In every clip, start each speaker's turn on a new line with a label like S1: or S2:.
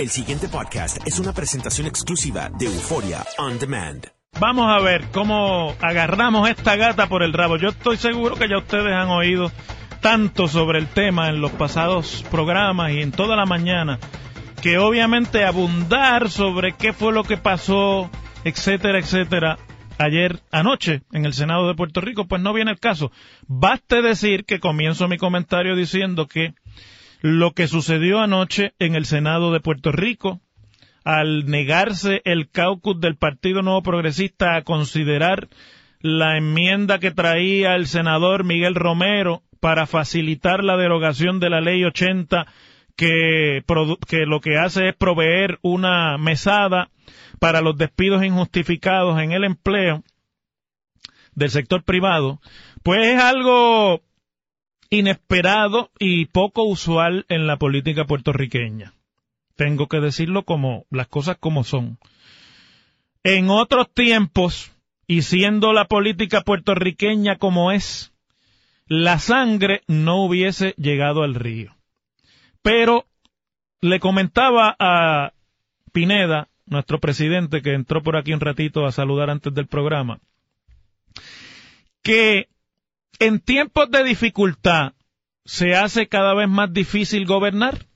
S1: El siguiente podcast es una presentación exclusiva de Euforia On Demand.
S2: Vamos a ver cómo agarramos esta gata por el rabo. Yo estoy seguro que ya ustedes han oído tanto sobre el tema en los pasados programas y en toda la mañana, que obviamente abundar sobre qué fue lo que pasó, etcétera, etcétera, ayer anoche en el Senado de Puerto Rico, pues no viene el caso. Baste decir que comienzo mi comentario diciendo que lo que sucedió anoche en el Senado de Puerto Rico, al negarse el caucus del Partido Nuevo Progresista a considerar la enmienda que traía el senador Miguel Romero para facilitar la derogación de la ley 80 que, que lo que hace es proveer una mesada para los despidos injustificados en el empleo del sector privado, pues es algo inesperado y poco usual en la política puertorriqueña. Tengo que decirlo como las cosas como son. En otros tiempos, y siendo la política puertorriqueña como es, la sangre no hubiese llegado al río. Pero le comentaba a Pineda, nuestro presidente, que entró por aquí un ratito a saludar antes del programa, que en tiempos de dificultad se hace cada vez más difícil gobernar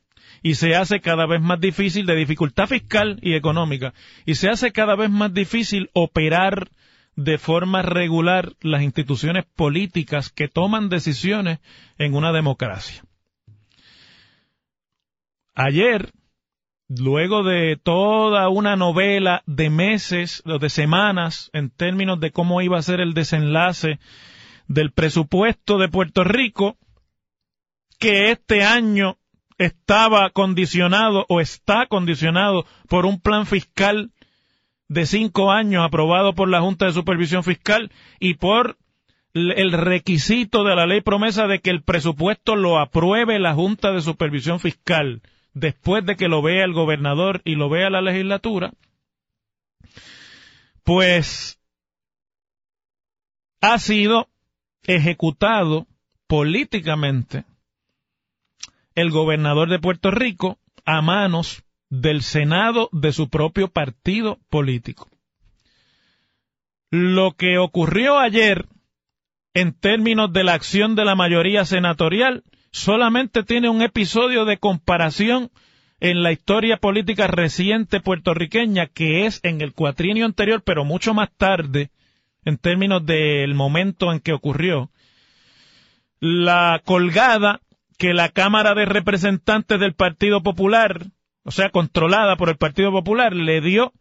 S2: y se hace cada vez más difícil de dificultad fiscal y económica y se hace cada vez más difícil operar de forma regular las instituciones políticas que toman decisiones en una democracia. Ayer, luego de toda una novela de meses o de semanas en términos de cómo iba a ser el desenlace del presupuesto de Puerto Rico, que este año estaba condicionado o está condicionado por un plan fiscal de cinco años aprobado por la Junta de Supervisión Fiscal y por el requisito de la ley promesa de que el presupuesto lo apruebe la Junta de Supervisión Fiscal después de que lo vea el gobernador y lo vea la legislatura, pues ha sido ejecutado políticamente el gobernador de Puerto Rico a manos del Senado de su propio partido político. Lo que ocurrió ayer en términos de la acción de la mayoría senatorial solamente tiene un episodio de comparación en la historia política reciente puertorriqueña que es en el cuatrienio anterior, pero mucho más tarde, en términos del momento en que ocurrió, la colgada que la Cámara de Representantes del Partido Popular, o sea, controlada por el Partido Popular, le dio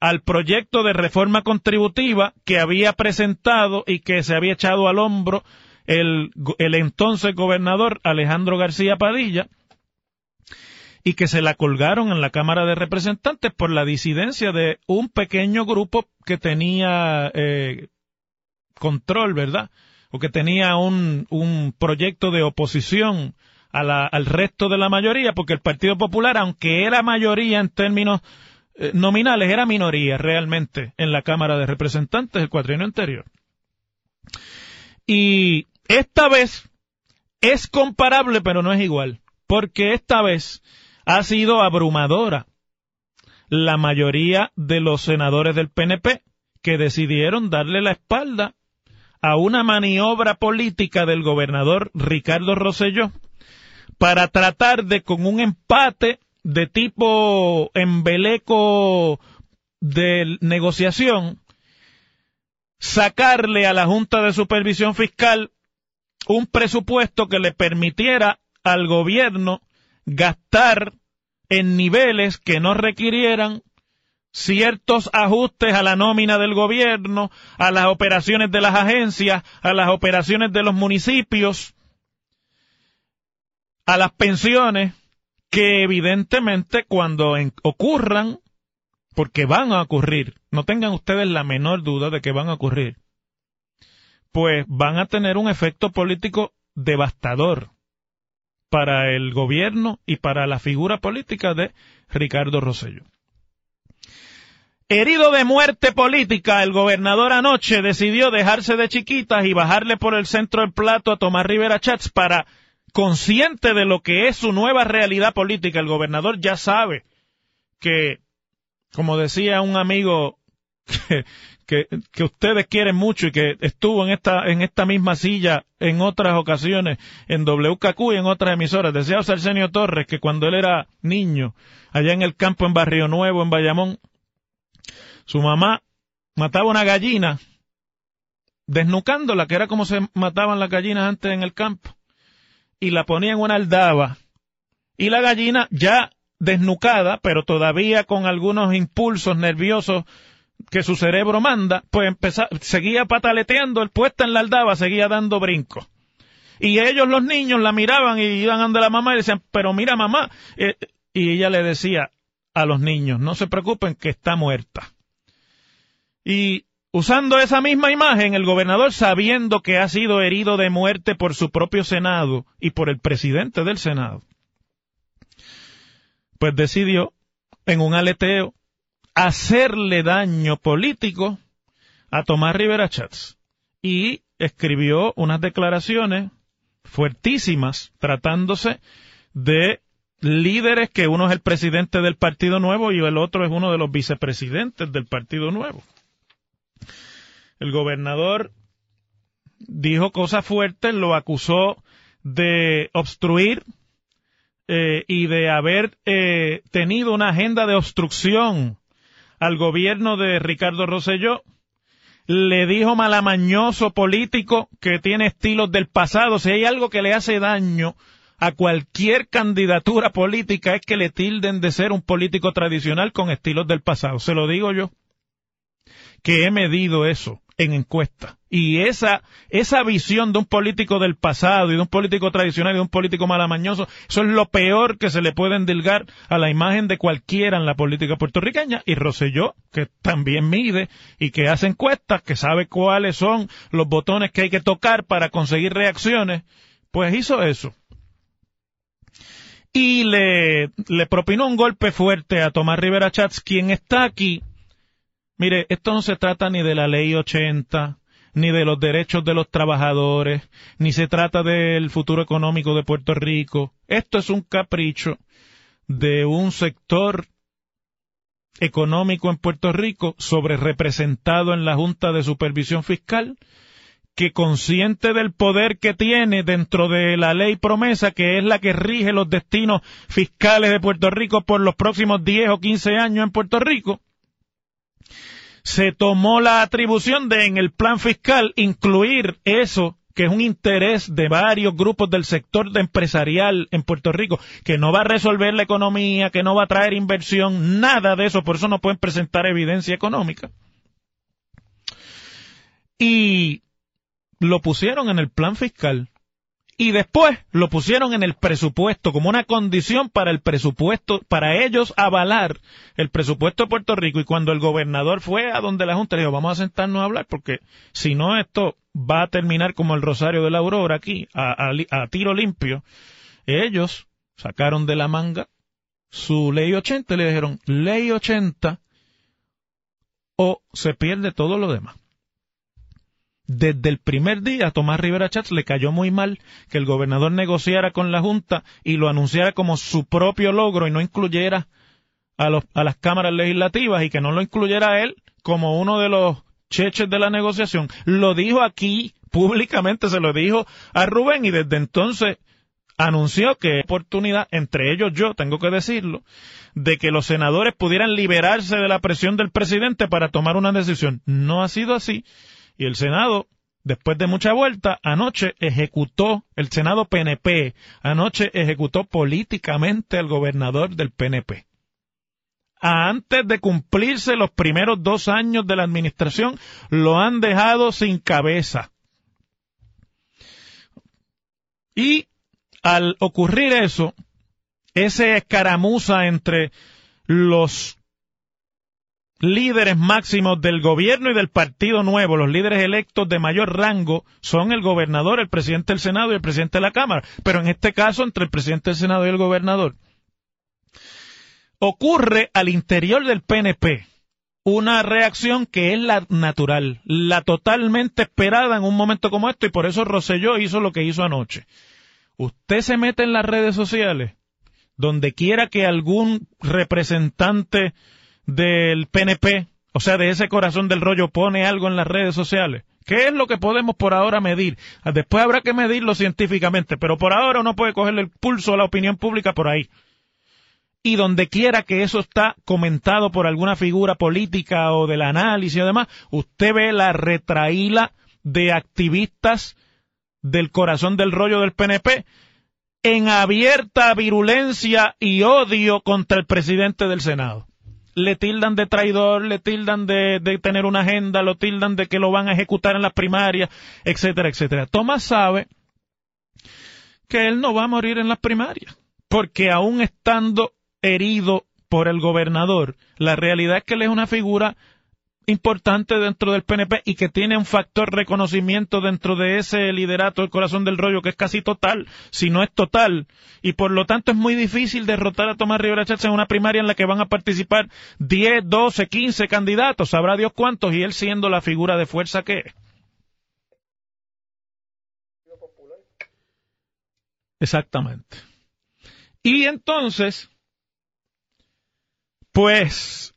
S2: al proyecto de reforma contributiva que había presentado y que se había echado al hombro el, entonces gobernador Alejandro García Padilla, y que se la colgaron en la Cámara de Representantes por la disidencia de un pequeño grupo que tenía eh, control, ¿verdad? O que tenía un, un proyecto de oposición a al resto de la mayoría, porque el Partido Popular, aunque era mayoría en términos eh, nominales, era minoría realmente en la Cámara de Representantes el cuatrienio anterior. Y esta vez es comparable, pero no es igual, porque esta vez ha sido abrumadora. La mayoría de los senadores del PNP que decidieron darle la espalda a una maniobra política del gobernador Ricardo Rosselló para tratar de con un empate de tipo embeleco de negociación, sacarle a la Junta de Supervisión Fiscal un presupuesto que le permitiera al gobierno gastar en niveles que no requirieran ciertos ajustes a la nómina del gobierno, a las operaciones de las agencias, a las operaciones de los municipios, a las pensiones, que evidentemente cuando ocurran, porque van a ocurrir, no tengan ustedes la menor duda de que van a ocurrir, pues van a tener un efecto político devastador para el gobierno y para la figura política de Ricardo Rosello. Herido de muerte política, el gobernador anoche decidió dejarse de chiquitas y bajarle por el centro del plato a Tomás Rivera Chats para, consciente de lo que es su nueva realidad política, el gobernador ya sabe que, como decía un amigo que, que, ustedes quieren mucho y que estuvo en esta, en esta misma silla en otras ocasiones, en WKQ y en otras emisoras, decía Arsenio Torres que cuando él era niño, allá en el campo en Barrio Nuevo, en Bayamón, su mamá mataba una gallina desnucándola, que era como se mataban las gallinas antes en el campo, y la ponía en una aldaba. Y la gallina ya desnucada, pero todavía con algunos impulsos nerviosos que su cerebro manda, pues empezaba, seguía pataleteando, el puesta en la aldaba seguía dando brincos. Y ellos, los niños, la miraban y iban ante la mamá y decían, pero mira mamá, eh, y ella le decía a los niños, no se preocupen que está muerta. Y usando esa misma imagen, el gobernador, sabiendo que ha sido herido de muerte por su propio Senado y por el presidente del Senado, pues decidió, en un aleteo, hacerle daño político a Tomás Rivera Chats y escribió unas declaraciones fuertísimas tratándose de líderes que uno es el presidente del Partido Nuevo y el otro es uno de los vicepresidentes del Partido Nuevo. El gobernador dijo cosas fuertes, lo acusó de obstruir eh, y de haber eh, tenido una agenda de obstrucción al gobierno de Ricardo Rosselló. Le dijo malamañoso político que tiene estilos del pasado. Si hay algo que le hace daño a cualquier candidatura política es que le tilden de ser un político tradicional con estilos del pasado. Se lo digo yo, que he medido eso en encuesta. Y esa, esa visión de un político del pasado y de un político tradicional y de un político malamañoso, eso es lo peor que se le puede endilgar a la imagen de cualquiera en la política puertorriqueña. Y Roselló, que también mide y que hace encuestas, que sabe cuáles son los botones que hay que tocar para conseguir reacciones, pues hizo eso. Y le, le propinó un golpe fuerte a Tomás Rivera Chats, quien está aquí Mire, esto no se trata ni de la ley 80, ni de los derechos de los trabajadores, ni se trata del futuro económico de Puerto Rico. Esto es un capricho de un sector económico en Puerto Rico sobre representado en la Junta de Supervisión Fiscal que consciente del poder que tiene dentro de la ley promesa, que es la que rige los destinos fiscales de Puerto Rico por los próximos 10 o 15 años en Puerto Rico, se tomó la atribución de en el plan fiscal incluir eso que es un interés de varios grupos del sector empresarial en Puerto Rico, que no va a resolver la economía, que no va a traer inversión, nada de eso, por eso no pueden presentar evidencia económica. Y lo pusieron en el plan fiscal y después lo pusieron en el presupuesto como una condición para el presupuesto, para ellos avalar el presupuesto de Puerto Rico. Y cuando el gobernador fue a donde la Junta le dijo, vamos a sentarnos a hablar porque si no esto va a terminar como el Rosario de la Aurora aquí, a, tiro limpio, ellos sacaron de la manga su ley 80 y le dijeron, ley 80 o se pierde todo lo demás desde el primer día a Tomás Rivera Chats le cayó muy mal que el gobernador negociara con la Junta y lo anunciara como su propio logro y no incluyera a, los, a las cámaras legislativas y que no lo incluyera a él como uno de los cheches de la negociación. Lo dijo aquí públicamente, se lo dijo a Rubén y desde entonces anunció que oportunidad, entre ellos yo, tengo que decirlo, de que los senadores pudieran liberarse de la presión del presidente para tomar una decisión. No ha sido así. Y el Senado, después de mucha vuelta, anoche ejecutó, el Senado PNP, anoche ejecutó políticamente al gobernador del PNP. Antes de cumplirse los primeros dos años de la administración, lo han dejado sin cabeza. Y al ocurrir eso, ese escaramuza entre los líderes máximos del gobierno y del partido nuevo, los líderes electos de mayor rango, son el gobernador, el presidente del Senado y el presidente de la Cámara. Pero en este caso, entre el presidente del Senado y el gobernador, ocurre al interior del PNP una reacción que es la natural, la totalmente esperada en un momento como esto, y por eso Rosselló hizo lo que hizo anoche. Usted se mete en las redes sociales, donde quiera que algún representante del PNP, o sea, de ese corazón del rollo, pone algo en las redes sociales. ¿Qué es lo que podemos por ahora medir? Después habrá que medirlo científicamente, pero por ahora uno puede cogerle el pulso a la opinión pública por ahí y donde quiera que eso está comentado por alguna figura política o del análisis y demás, usted ve la retraíla de activistas del corazón del rollo del PNP en abierta virulencia y odio contra el presidente del Senado. Le tildan de traidor, le tildan de, tener una agenda, lo tildan de que lo van a ejecutar en las primarias, etcétera, etcétera. Tomás sabe que él no va a morir en las primarias, porque aún estando herido por el gobernador. La realidad es que él es una figura importante dentro del PNP y que tiene un factor reconocimiento dentro de ese liderato del corazón del rollo que es casi total, si no es total, y por lo tanto es muy difícil derrotar a Tomás Rivera Chávez en una primaria en la que van a participar 10, 12, 15 candidatos, sabrá Dios cuántos, y él siendo la figura de fuerza que es. Exactamente. Y entonces, pues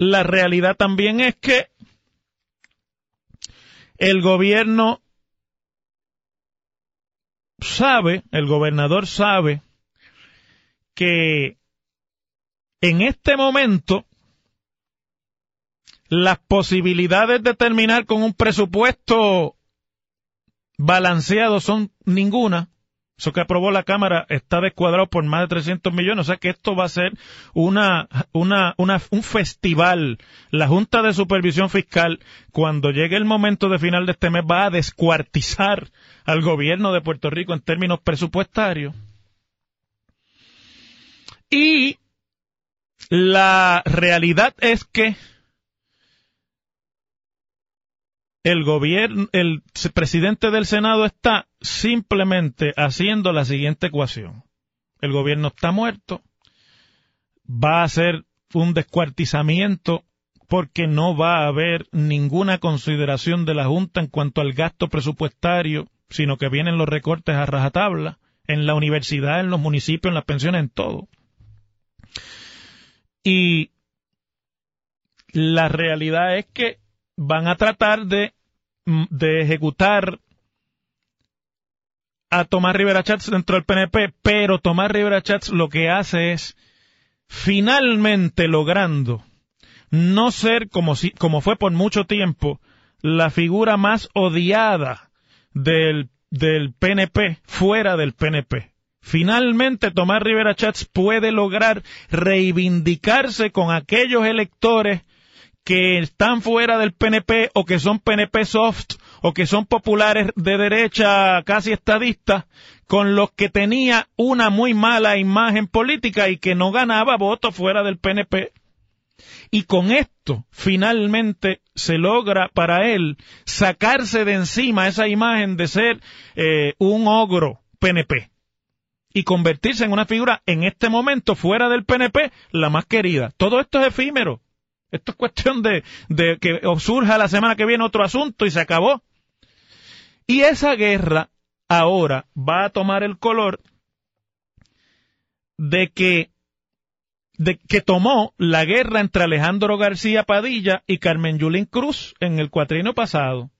S2: la realidad también es que el gobierno sabe, el gobernador sabe que en este momento las posibilidades de terminar con un presupuesto balanceado son ninguna eso que aprobó la Cámara está descuadrado por más de 300 millones, o sea que esto va a ser una, una, una, un festival. La Junta de Supervisión Fiscal, cuando llegue el momento de final de este mes, va a descuartizar al gobierno de Puerto Rico en términos presupuestarios. Y la realidad es que el gobierno, el presidente del Senado está simplemente haciendo la siguiente ecuación. El gobierno está muerto, va a ser un descuartizamiento porque no va a haber ninguna consideración de la Junta en cuanto al gasto presupuestario, sino que vienen los recortes a rajatabla en la universidad, en los municipios, en las pensiones, en todo. Y la realidad es que van a tratar de, mm, de ejecutar a Tomás Rivera Chats dentro del PNP, pero Tomás Rivera Chats lo que hace es finalmente logrando no ser como si, como fue por mucho tiempo la figura más odiada del, del PNP fuera del PNP. Finalmente Tomás Rivera Chats puede lograr reivindicarse con aquellos electores que están fuera del PNP o que son PNP soft o que son populares de derecha casi estadistas con los que tenía una muy mala imagen política y que no ganaba votos fuera del PNP. Y con esto finalmente se logra para él sacarse de encima esa imagen de ser eh, un ogro PNP y convertirse en una figura en este momento fuera del PNP la más querida. Todo esto es efímero. Esto es cuestión de, que surja la semana que viene otro asunto y se acabó. Y esa guerra ahora va a tomar el color de que, de que tomó la guerra entre Alejandro García Padilla y Carmen Yulín Cruz en el cuatrino pasado.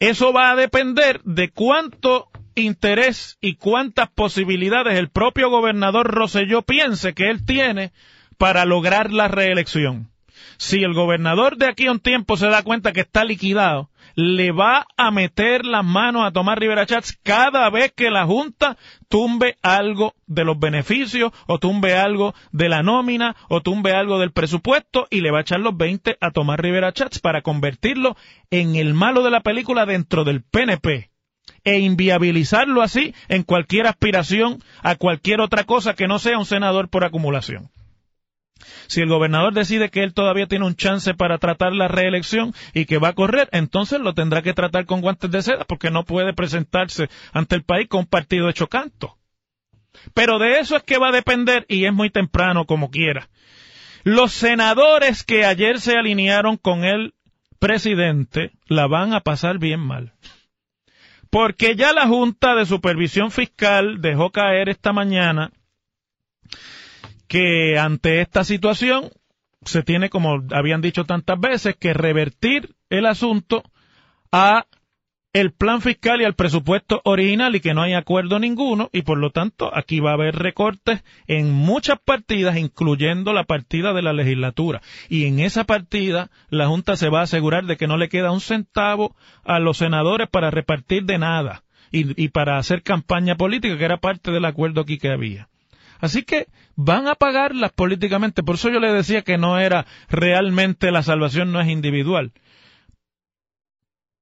S2: Eso va a depender de cuánto interés y cuántas posibilidades el propio gobernador Roselló piense que él tiene para lograr la reelección. Si el gobernador de aquí a un tiempo se da cuenta que está liquidado, le va a meter las manos a Tomás Rivera Chats cada vez que la Junta tumbe algo de los beneficios o tumbe algo de la nómina o tumbe algo del presupuesto y le va a echar los 20 a Tomás Rivera Chats para convertirlo en el malo de la película dentro del PNP e inviabilizarlo así en cualquier aspiración a cualquier otra cosa que no sea un senador por acumulación. Si el gobernador decide que él todavía tiene un chance para tratar la reelección y que va a correr, entonces lo tendrá que tratar con guantes de seda porque no puede presentarse ante el país con un partido hecho canto. Pero de eso es que va a depender y es muy temprano como quiera. Los senadores que ayer se alinearon con el presidente la van a pasar bien mal. Porque ya la Junta de Supervisión Fiscal dejó caer esta mañana que ante esta situación se tiene, como habían dicho tantas veces, que revertir el asunto a el plan fiscal y al presupuesto original y que no hay acuerdo ninguno y por lo tanto aquí va a haber recortes en muchas partidas incluyendo la partida de la legislatura y en esa partida la Junta se va a asegurar de que no le queda un centavo a los senadores para repartir de nada y, y para hacer campaña política que era parte del acuerdo aquí que había. Así que van a pagarlas políticamente. Por eso yo le decía que no era realmente la salvación, no es individual.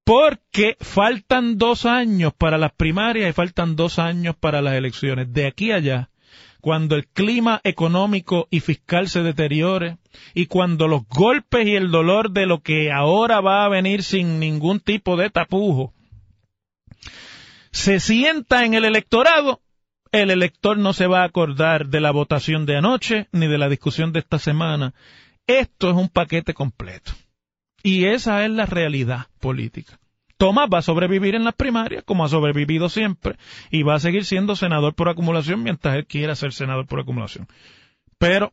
S2: Porque faltan dos años para las primarias y faltan dos años para las elecciones. De aquí a allá, cuando el clima económico y fiscal se deteriore y cuando los golpes y el dolor de lo que ahora va a venir sin ningún tipo de tapujo se sienta en el electorado, el elector no se va a acordar de la votación de anoche ni de la discusión de esta semana. Esto es un paquete completo. Y esa es la realidad política. Tomás va a sobrevivir en las primarias, como ha sobrevivido siempre, y va a seguir siendo senador por acumulación mientras él quiera ser senador por acumulación. Pero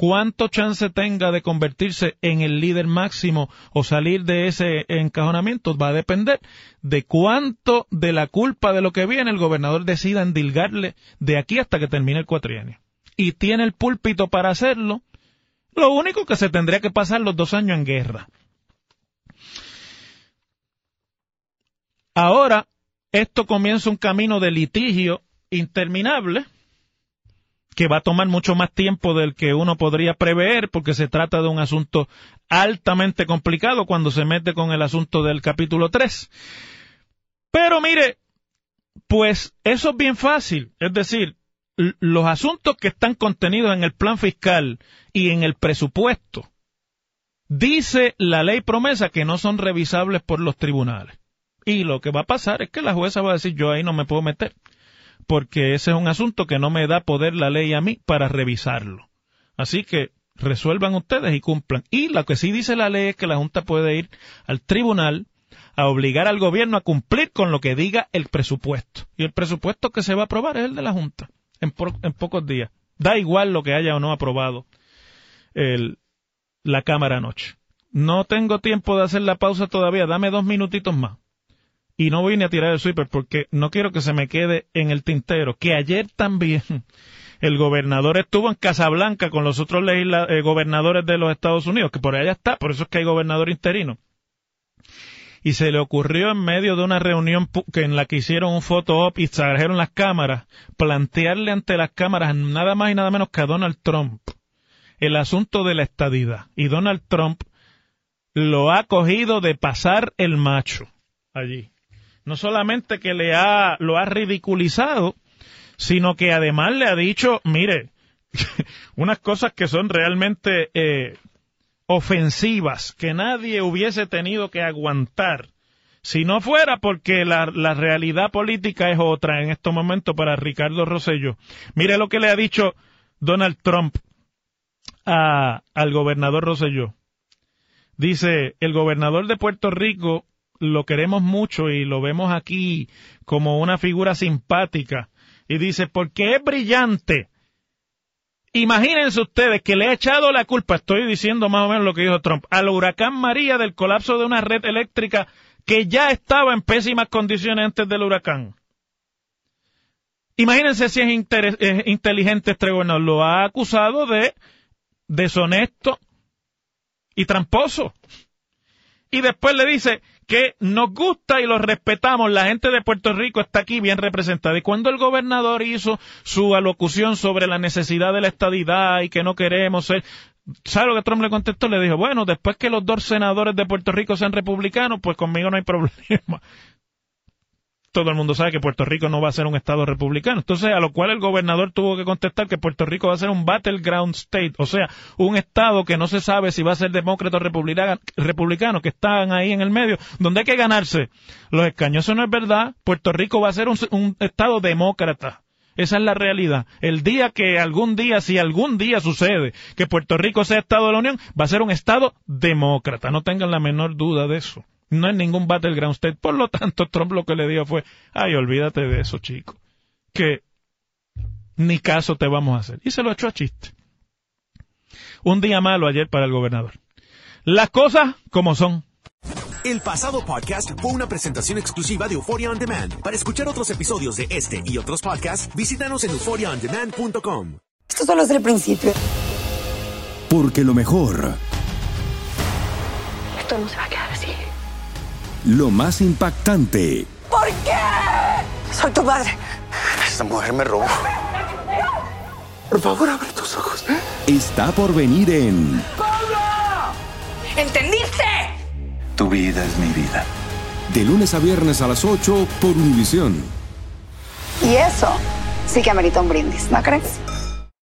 S2: cuánto chance tenga de convertirse en el líder máximo o salir de ese encajonamiento va a depender de cuánto de la culpa de lo que viene el gobernador decida endilgarle de aquí hasta que termine el cuatrienio. Y tiene el púlpito para hacerlo. Lo único que se tendría que pasar los dos años en guerra. Ahora, esto comienza un camino de litigio interminable que va a tomar mucho más tiempo del que uno podría prever porque se trata de un asunto altamente complicado cuando se mete con el asunto del capítulo 3. Pero mire, pues eso es bien fácil, es decir, los asuntos que están contenidos en el plan fiscal y en el presupuesto, dice la ley promesa que no son revisables por los tribunales. Y lo que va a pasar es que la jueza va a decir yo ahí no me puedo meter porque ese es un asunto que no me da poder la ley a mí para revisarlo. Así que resuelvan ustedes y cumplan. Y lo que sí dice la ley es que la Junta puede ir al tribunal a obligar al gobierno a cumplir con lo que diga el presupuesto. Y el presupuesto que se va a aprobar es el de la Junta en, pocos días. Da igual lo que haya o no aprobado la Cámara anoche. No tengo tiempo de hacer la pausa todavía. Dame dos minutitos más y no vine a tirar el sweeper porque no quiero que se me quede en el tintero, que ayer también el gobernador estuvo en Casablanca con los otros eh, gobernadores de los Estados Unidos, que por allá está, por eso es que hay gobernador interino. Y se le ocurrió en medio de una reunión que en la que hicieron un photo op y trajeron las cámaras, plantearle ante las cámaras nada más y nada menos que a Donald Trump el asunto de la estadidad. Y Donald Trump lo ha cogido de pasar el macho allí no solamente que le ha, lo ha ridiculizado, sino que además le ha dicho, mire, unas cosas que son realmente eh, ofensivas, que nadie hubiese tenido que aguantar, si no fuera porque la, la realidad política es otra en estos momentos para Ricardo Rosello. Mire lo que le ha dicho Donald Trump al gobernador Rosselló. Dice, el gobernador de Puerto Rico lo queremos mucho y lo vemos aquí como una figura simpática. Y dice, porque es brillante. Imagínense ustedes que le ha echado la culpa, estoy diciendo más o menos lo que dijo Trump, al huracán María del colapso de una red eléctrica que ya estaba en pésimas condiciones antes del huracán. Imagínense si es, inteligente este gobernador. Lo ha acusado de deshonesto y tramposo. Y después le dice que nos gusta y lo respetamos. La gente de Puerto Rico está aquí bien representada. Y cuando el gobernador hizo su alocución sobre la necesidad de la estadidad y que no queremos ser, ¿Sabe lo que Trump le contestó? Le dijo, bueno, después que los dos senadores de Puerto Rico sean republicanos, pues conmigo no hay problema. Todo el mundo sabe que Puerto Rico no va a ser un estado republicano. Entonces, a lo cual el gobernador tuvo que contestar que Puerto Rico va a ser un battleground state, o sea, un estado que no se sabe si va a ser demócrata o republicano, que están ahí en el medio, donde hay que ganarse los escaños. Eso no es verdad. Puerto Rico va a ser un estado demócrata. Esa es la realidad. El día que algún día, si algún día sucede que Puerto Rico sea Estado de la Unión, va a ser un Estado demócrata. No tengan la menor duda de eso. No es ningún battleground state. Por lo tanto, Trump lo que le dijo fue, ay, olvídate de eso, chico. Que ni caso te vamos a hacer. Y se lo echó a chiste. Un día malo ayer para el gobernador. Las cosas como son.
S1: El pasado podcast fue una presentación exclusiva de Euphoria On Demand. Para escuchar otros episodios de este y otros podcasts, visítanos en euphoriaondemand.com.
S3: Esto solo es el principio.
S4: Porque lo mejor.
S3: Esto no se va a quedar.
S4: Lo más impactante.
S3: ¿Por qué? Soy tu madre.
S5: Esta mujer me robó. Por favor, abre tus ojos.
S4: Está por venir en.
S3: ¡Pablo! ¿Entendiste?
S5: Tu vida es mi vida.
S4: De lunes a viernes a las 8 por Univisión.
S3: Y eso sí que amerita un brindis, ¿no crees?